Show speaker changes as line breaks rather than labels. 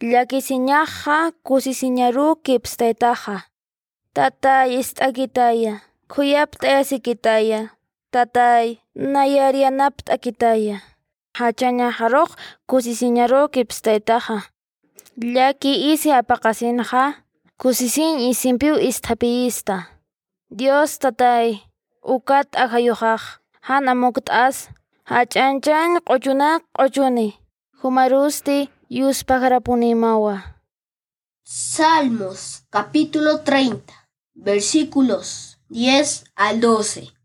llakisiñaqa kusisiñaru kipstaytaqa tatay ist'akitaya khuyap t'ayasikitaya tatay nayarianap t'akitaya hachañajaruq kusisiñaru kipstaytaqa llaki isi apaqasinqa kusisin isinpiu isthapiyista. Dios tatay ukat t'aqayuqaq hana muqt'as hach'anchan q'uchuna q'uchuni. Humarusti yuspaqrapunimawa
Salmos capítulo 30 versículos 10 al 12